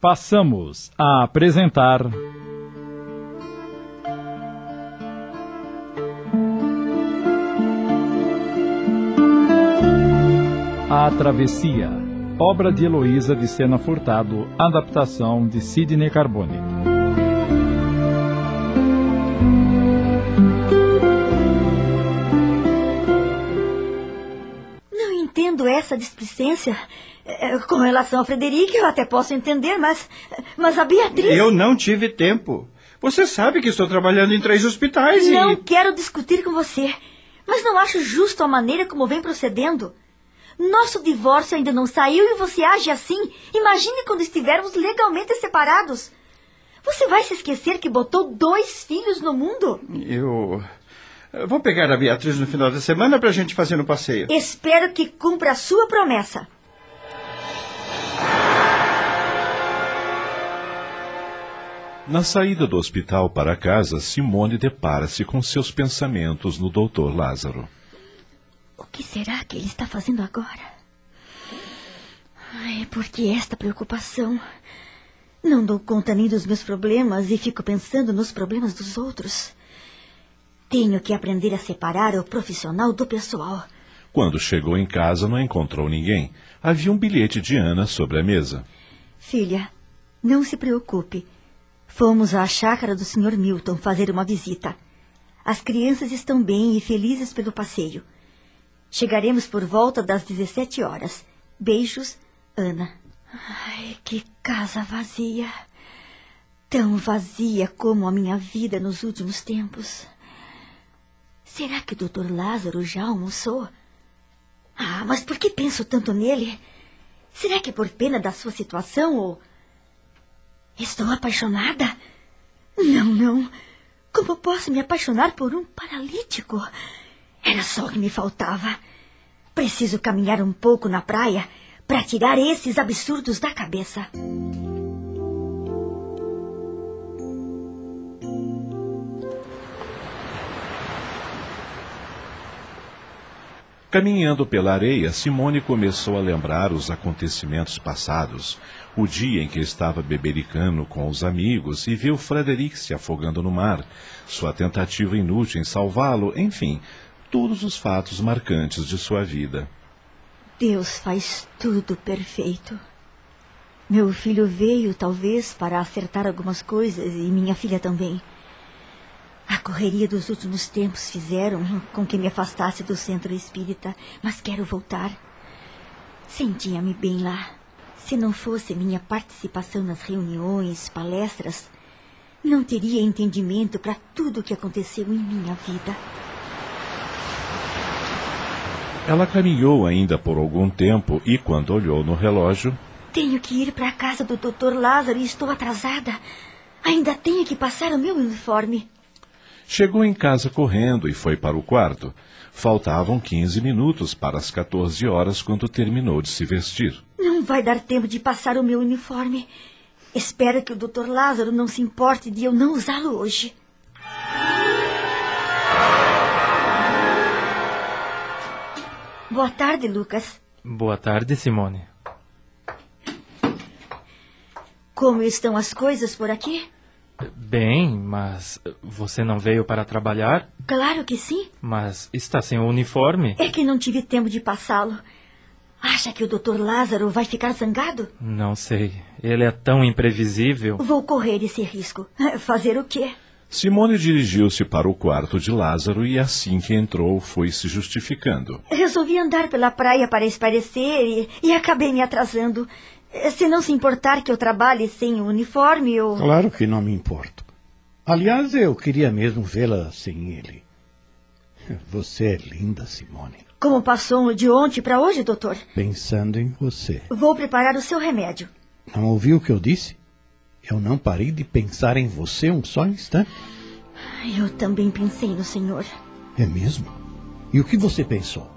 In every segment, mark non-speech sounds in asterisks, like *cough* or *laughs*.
Passamos a apresentar. A Travessia, obra de Heloísa de Sena Furtado, adaptação de Sidney Carbone. Não entendo essa displicência. É, Com relação a Frederica, eu até posso entender, mas. Mas a Beatriz. Eu não tive tempo. Você sabe que estou trabalhando em três hospitais Não e. quero discutir com você, mas não acho justo a maneira como vem procedendo. Nosso divórcio ainda não saiu e você age assim. Imagine quando estivermos legalmente separados. Você vai se esquecer que botou dois filhos no mundo? Eu. Vou pegar a Beatriz no final da semana para a gente fazer no passeio. Espero que cumpra a sua promessa. Na saída do hospital para casa, Simone depara-se com seus pensamentos no Dr. Lázaro. O que será que ele está fazendo agora? Ai, por que esta preocupação? Não dou conta nem dos meus problemas e fico pensando nos problemas dos outros. Tenho que aprender a separar o profissional do pessoal. Quando chegou em casa, não encontrou ninguém. Havia um bilhete de Ana sobre a mesa. Filha, não se preocupe. Fomos à chácara do Sr. Milton fazer uma visita. As crianças estão bem e felizes pelo passeio. Chegaremos por volta das 17 horas. Beijos, Ana. Ai, que casa vazia. Tão vazia como a minha vida nos últimos tempos. Será que o Dr. Lázaro já almoçou? Ah, mas por que penso tanto nele? Será que é por pena da sua situação ou. Estou apaixonada? Não, não. Como posso me apaixonar por um paralítico? Era só o que me faltava. Preciso caminhar um pouco na praia para tirar esses absurdos da cabeça. Caminhando pela areia, Simone começou a lembrar os acontecimentos passados. O dia em que estava bebericando com os amigos e viu Frederic se afogando no mar, sua tentativa inútil em salvá-lo, enfim, todos os fatos marcantes de sua vida. Deus faz tudo perfeito. Meu filho veio, talvez, para acertar algumas coisas e minha filha também. A correria dos últimos tempos fizeram com que me afastasse do centro espírita, mas quero voltar. Sentia-me bem lá. Se não fosse minha participação nas reuniões, palestras, não teria entendimento para tudo o que aconteceu em minha vida. Ela caminhou ainda por algum tempo e, quando olhou no relógio, Tenho que ir para a casa do Dr. Lázaro e estou atrasada. Ainda tenho que passar o meu uniforme. Chegou em casa correndo e foi para o quarto. Faltavam 15 minutos para as 14 horas quando terminou de se vestir. Não vai dar tempo de passar o meu uniforme. Espero que o Dr. Lázaro não se importe de eu não usá-lo hoje. Boa tarde, Lucas. Boa tarde, Simone. Como estão as coisas por aqui? Bem, mas você não veio para trabalhar? Claro que sim. Mas está sem o uniforme? É que não tive tempo de passá-lo. Acha que o Dr. Lázaro vai ficar zangado? Não sei. Ele é tão imprevisível. Vou correr esse risco. *laughs* Fazer o quê? Simone dirigiu-se para o quarto de Lázaro e, assim que entrou, foi se justificando. Resolvi andar pela praia para esparecer e, e acabei me atrasando. Se não se importar que eu trabalhe sem o uniforme, eu. Claro que não me importo. Aliás, eu queria mesmo vê-la sem ele. Você é linda, Simone. Como passou de ontem para hoje, doutor? Pensando em você. Vou preparar o seu remédio. Não ouviu o que eu disse? Eu não parei de pensar em você um só instante. Eu também pensei no senhor. É mesmo? E o que você pensou?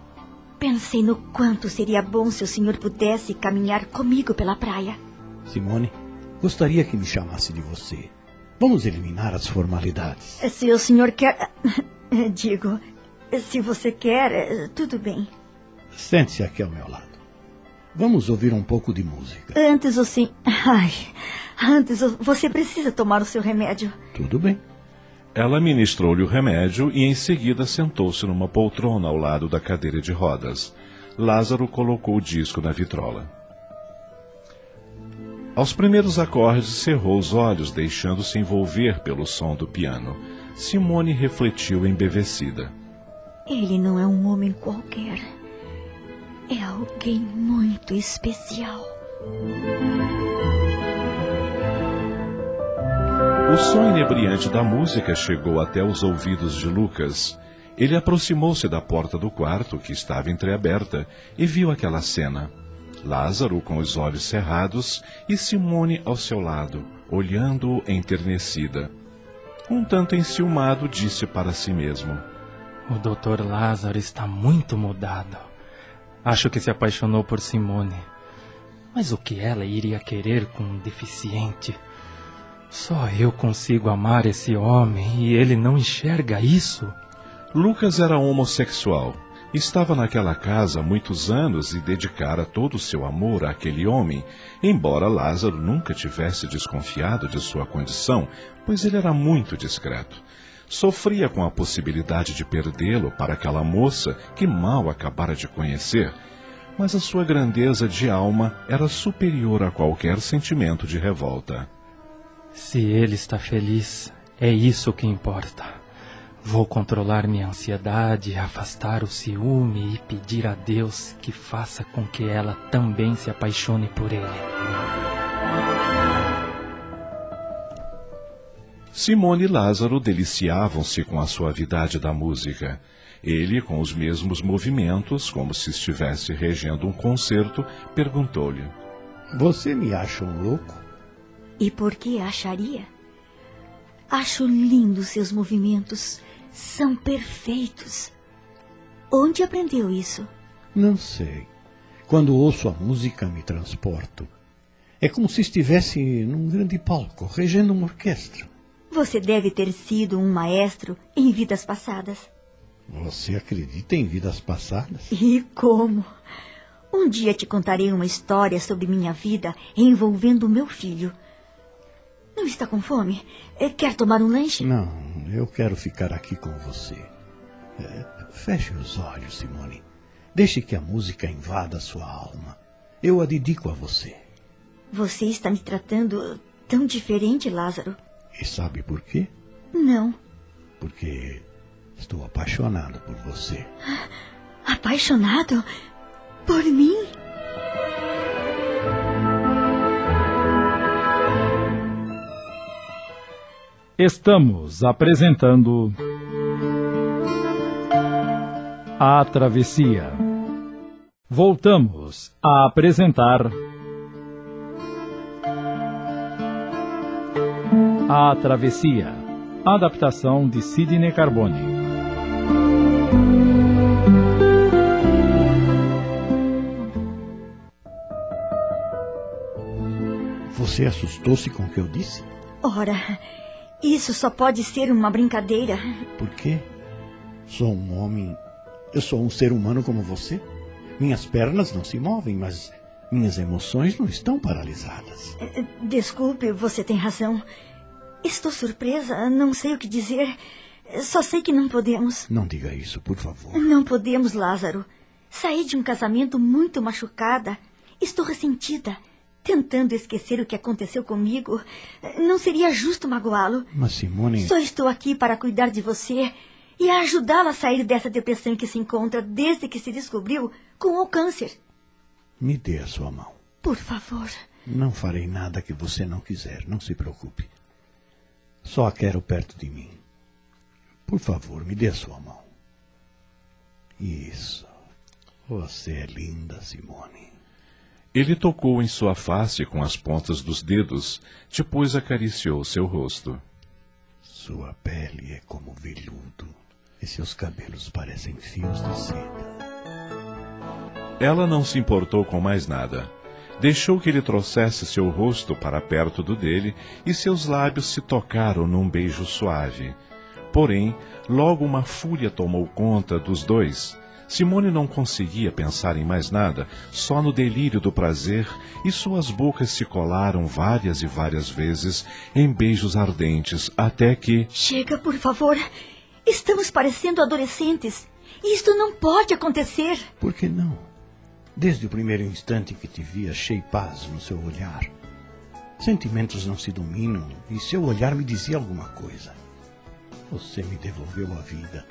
Pensei no quanto seria bom se o senhor pudesse caminhar comigo pela praia. Simone, gostaria que me chamasse de você. Vamos eliminar as formalidades. Se o senhor quer. *laughs* Digo, se você quer, tudo bem. Sente-se aqui ao meu lado. Vamos ouvir um pouco de música. Antes o sim. *laughs* Ai, antes você precisa tomar o seu remédio. Tudo bem. Ela ministrou-lhe o remédio e em seguida sentou-se numa poltrona ao lado da cadeira de rodas. Lázaro colocou o disco na vitrola. Aos primeiros acordes, cerrou os olhos, deixando-se envolver pelo som do piano. Simone refletiu embevecida. Ele não é um homem qualquer. É alguém muito especial. O som inebriante da música chegou até os ouvidos de Lucas. Ele aproximou-se da porta do quarto, que estava entreaberta, e viu aquela cena. Lázaro com os olhos cerrados e Simone ao seu lado, olhando-o enternecida. Um tanto enciumado, disse para si mesmo: O Dr. Lázaro está muito mudado. Acho que se apaixonou por Simone. Mas o que ela iria querer com um deficiente? Só eu consigo amar esse homem e ele não enxerga isso. Lucas era homossexual. Estava naquela casa há muitos anos e dedicara todo o seu amor àquele homem, embora Lázaro nunca tivesse desconfiado de sua condição, pois ele era muito discreto. Sofria com a possibilidade de perdê-lo para aquela moça que mal acabara de conhecer, mas a sua grandeza de alma era superior a qualquer sentimento de revolta. Se ele está feliz, é isso que importa. Vou controlar minha ansiedade, afastar o ciúme e pedir a Deus que faça com que ela também se apaixone por ele. Simone e Lázaro deliciavam-se com a suavidade da música. Ele, com os mesmos movimentos, como se estivesse regendo um concerto, perguntou-lhe: Você me acha um louco? E por que acharia? Acho lindos seus movimentos. São perfeitos. Onde aprendeu isso? Não sei. Quando ouço a música, me transporto. É como se estivesse num grande palco, regendo uma orquestra. Você deve ter sido um maestro em vidas passadas. Você acredita em vidas passadas? E como? Um dia te contarei uma história sobre minha vida envolvendo meu filho. Não está com fome? Eh, Quer tomar um lanche? Não, eu quero ficar aqui com você. É, feche os olhos, Simone. Deixe que a música invada sua alma. Eu a dedico a você. Você está me tratando tão diferente, Lázaro. E sabe por quê? Não. Porque estou apaixonado por você. Apaixonado? Por mim? Estamos apresentando. A Travessia. Voltamos a apresentar. A Travessia. Adaptação de Sidney Carbone. Você assustou-se com o que eu disse? Ora, isso só pode ser uma brincadeira. Por quê? Sou um homem. Eu sou um ser humano como você. Minhas pernas não se movem, mas minhas emoções não estão paralisadas. Eh, Desculpe, você tem razão. Estou surpresa, não sei o que dizer. Só sei que não podemos. Não diga isso, por favor. Não podemos, Lázaro. Saí de um casamento muito machucada. Estou ressentida. Tentando esquecer o que aconteceu comigo. Não seria justo magoá-lo. Mas Simone. Só estou aqui para cuidar de você e ajudá-la a sair dessa depressão em que se encontra desde que se descobriu com o câncer. Me dê a sua mão. Por favor. Não farei nada que você não quiser, não se preocupe. Só a quero perto de mim. Por favor, me dê a sua mão. Isso. Você é linda, Simone. Ele tocou em sua face com as pontas dos dedos, depois acariciou seu rosto. Sua pele é como veludo e seus cabelos parecem fios de seda. Ela não se importou com mais nada. Deixou que ele trouxesse seu rosto para perto do dele e seus lábios se tocaram num beijo suave. Porém, logo uma fúria tomou conta dos dois. Simone não conseguia pensar em mais nada, só no delírio do prazer, e suas bocas se colaram várias e várias vezes em beijos ardentes, até que. Chega, por favor. Estamos parecendo adolescentes. Isto não pode acontecer. Por que não? Desde o primeiro instante que te vi, achei paz no seu olhar. Sentimentos não se dominam e seu olhar me dizia alguma coisa. Você me devolveu a vida.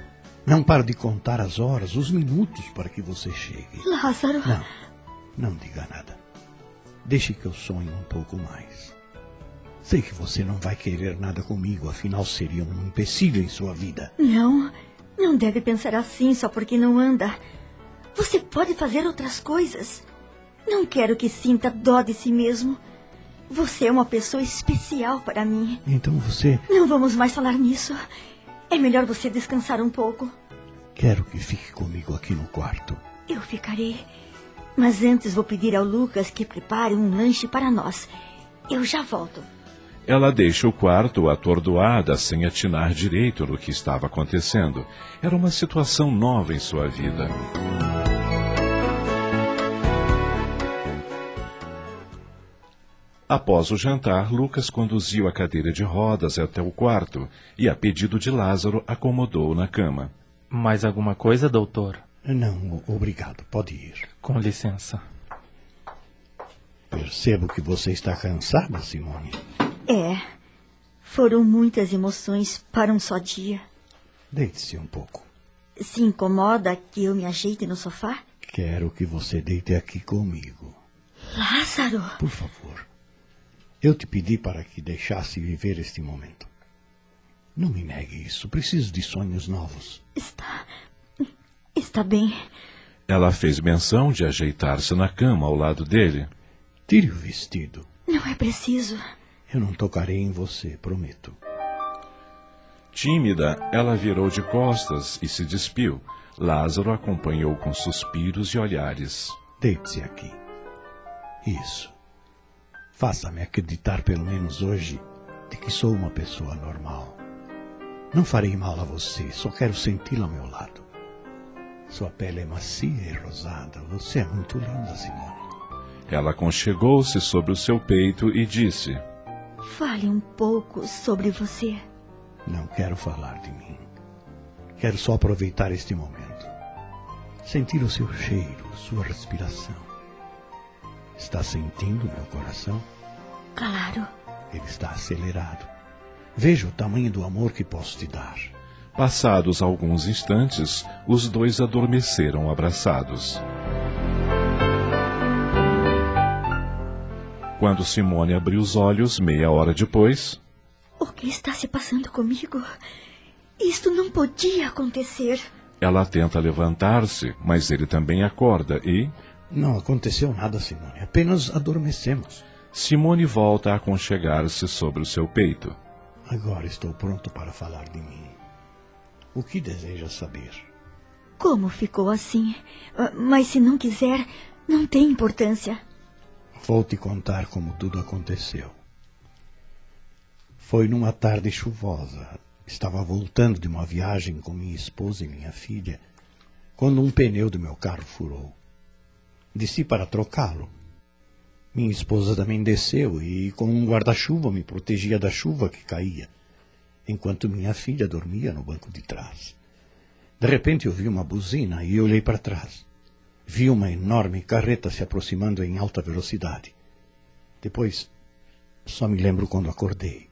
Não paro de contar as horas, os minutos para que você chegue. Lázaro. Não, não diga nada. Deixe que eu sonhe um pouco mais. Sei que você não vai querer nada comigo, afinal seria um empecilho em sua vida. Não, não deve pensar assim só porque não anda. Você pode fazer outras coisas. Não quero que sinta dó de si mesmo. Você é uma pessoa especial para mim. Então você. Não vamos mais falar nisso. É melhor você descansar um pouco. Quero que fique comigo aqui no quarto. Eu ficarei. Mas antes vou pedir ao Lucas que prepare um lanche para nós. Eu já volto. Ela deixa o quarto atordoada, sem atinar direito no que estava acontecendo. Era uma situação nova em sua vida. Após o jantar, Lucas conduziu a cadeira de rodas até o quarto e, a pedido de Lázaro, acomodou-o na cama. Mais alguma coisa, doutor? Não, obrigado. Pode ir. Com licença. Percebo que você está cansada, Simone. É. Foram muitas emoções para um só dia. Deite-se um pouco. Se incomoda que eu me ajeite no sofá? Quero que você deite aqui comigo. Lázaro! Por favor. Eu te pedi para que deixasse viver este momento. Não me negue isso. Preciso de sonhos novos. Está. Está bem. Ela fez menção de ajeitar-se na cama ao lado dele. Tire o vestido. Não é preciso. Eu não tocarei em você, prometo. Tímida, ela virou de costas e se despiu. Lázaro acompanhou com suspiros e olhares. Deite-se aqui. Isso. Faça-me acreditar, pelo menos hoje, de que sou uma pessoa normal. Não farei mal a você, só quero senti-la ao meu lado. Sua pele é macia e rosada. Você é muito linda, Simone. Ela aconchegou-se sobre o seu peito e disse: Fale um pouco sobre você. Não quero falar de mim. Quero só aproveitar este momento. Sentir o seu cheiro, sua respiração. Está sentindo meu coração? Claro. Ele está acelerado. Veja o tamanho do amor que posso te dar. Passados alguns instantes, os dois adormeceram abraçados. Quando Simone abriu os olhos, meia hora depois. O que está se passando comigo? Isto não podia acontecer. Ela tenta levantar-se, mas ele também acorda e. Não aconteceu nada, Simone. Apenas adormecemos. Simone volta a aconchegar-se sobre o seu peito. Agora estou pronto para falar de mim. O que deseja saber? Como ficou assim? Ah, Mas se não quiser, não tem importância. Vou te contar como tudo aconteceu. Foi numa tarde chuvosa. Estava voltando de uma viagem com minha esposa e minha filha, quando um pneu do meu carro furou. Desci para trocá-lo. Minha esposa também desceu e, com um guarda-chuva, me protegia da chuva que caía, enquanto minha filha dormia no banco de trás. De repente ouvi uma buzina e olhei para trás. Vi uma enorme carreta se aproximando em alta velocidade. Depois, só me lembro quando acordei.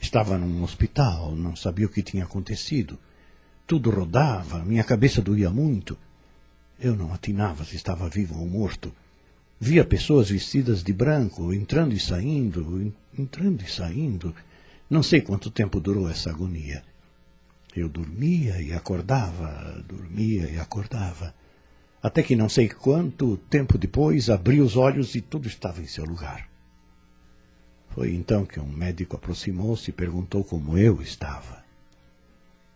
Estava num hospital, não sabia o que tinha acontecido. Tudo rodava, minha cabeça doía muito. Eu não atinava se estava vivo ou morto. Via pessoas vestidas de branco, entrando e saindo, entrando e saindo. Não sei quanto tempo durou essa agonia. Eu dormia e acordava, dormia e acordava. Até que não sei quanto tempo depois abri os olhos e tudo estava em seu lugar. Foi então que um médico aproximou-se e perguntou como eu estava.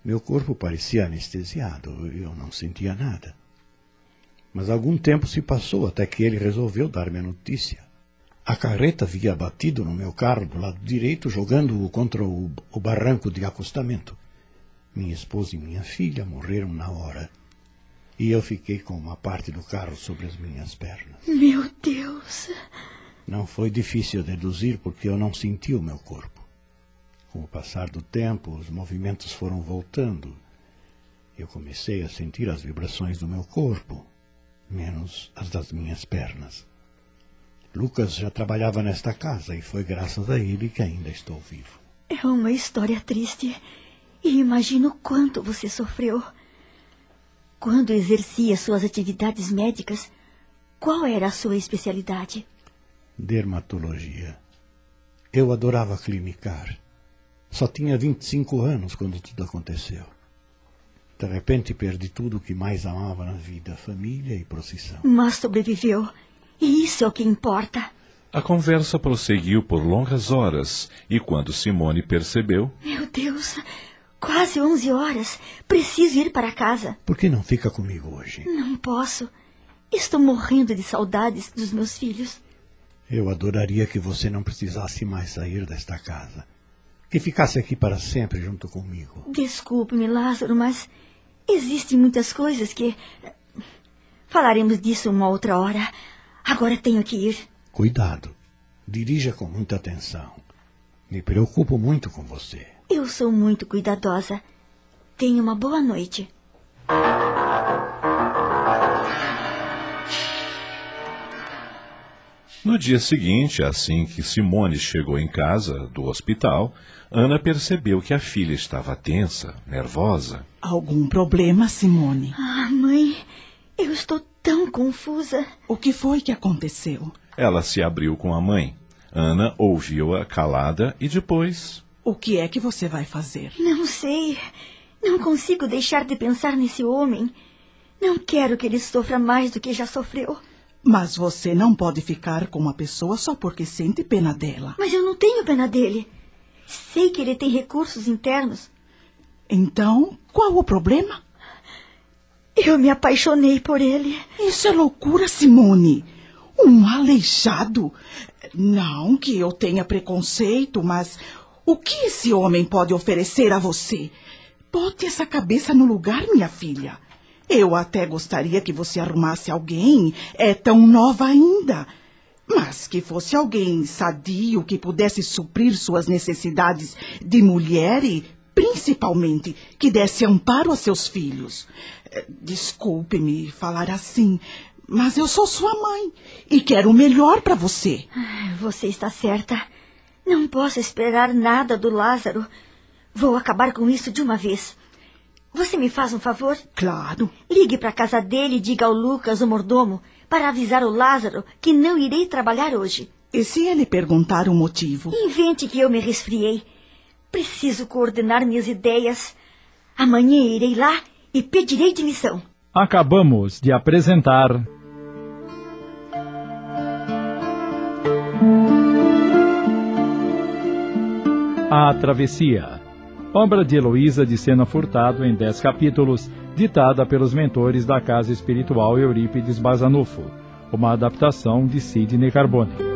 Meu corpo parecia anestesiado, eu não sentia nada. Mas algum tempo se passou até que ele resolveu dar-me a notícia. A carreta havia batido no meu carro do lado direito, jogando-o contra o, o barranco de acostamento. Minha esposa e minha filha morreram na hora. e eu fiquei com uma parte do carro sobre as minhas pernas. Meu Deus! Não foi difícil deduzir porque eu não senti o meu corpo. Com o passar do tempo, os movimentos foram voltando. Eu comecei a sentir as vibrações do meu corpo, menos as das minhas pernas. Lucas já trabalhava nesta casa e foi graças a ele que ainda estou vivo. É uma história triste. E imagino quanto você sofreu. Quando exercia suas atividades médicas, qual era a sua especialidade? Dermatologia. Eu adorava clinicar. Só tinha 25 anos quando tudo aconteceu. De repente perdi tudo o que mais amava na vida, família e procissão. Mas sobreviveu. E isso é o que importa. A conversa prosseguiu por longas horas e quando Simone percebeu. Meu Deus, quase onze horas. Preciso ir para casa. Por que não fica comigo hoje? Não posso. Estou morrendo de saudades dos meus filhos. Eu adoraria que você não precisasse mais sair desta casa. Que ficasse aqui para sempre junto comigo. Desculpe-me, Lázaro, mas existem muitas coisas que. Falaremos disso uma outra hora. Agora tenho que ir. Cuidado. Dirija com muita atenção. Me preocupo muito com você. Eu sou muito cuidadosa. Tenha uma boa noite. No dia seguinte, assim que Simone chegou em casa do hospital, Ana percebeu que a filha estava tensa, nervosa. Algum problema, Simone? Ah, mãe, eu estou tão confusa. O que foi que aconteceu? Ela se abriu com a mãe. Ana ouviu-a calada e depois. O que é que você vai fazer? Não sei. Não consigo deixar de pensar nesse homem. Não quero que ele sofra mais do que já sofreu. Mas você não pode ficar com uma pessoa só porque sente pena dela. Mas eu não tenho pena dele. Sei que ele tem recursos internos. Então, qual o problema? Eu me apaixonei por ele. Isso é loucura, Simone. Um aleijado. Não que eu tenha preconceito, mas o que esse homem pode oferecer a você? Bote essa cabeça no lugar, minha filha. Eu até gostaria que você arrumasse alguém. É tão nova ainda. Mas que fosse alguém sadio que pudesse suprir suas necessidades de mulher e, principalmente, que desse amparo a seus filhos. Eh, desculpe-me falar assim, mas eu sou sua mãe e quero o melhor para você. Ah, você está certa. Não posso esperar nada do Lázaro. Vou acabar com isso de uma vez. Você me faz um favor? Claro. Ligue para a casa dele e diga ao Lucas, o mordomo, para avisar o Lázaro que não irei trabalhar hoje. E se ele perguntar o motivo? Invente que eu me resfriei. Preciso coordenar minhas ideias. Amanhã irei lá e pedirei demissão. Acabamos de apresentar. A Travessia. Obra de Heloísa de Sena Furtado em dez capítulos, ditada pelos mentores da Casa Espiritual Eurípides Bazanufo. Uma adaptação de Sidney Carbone.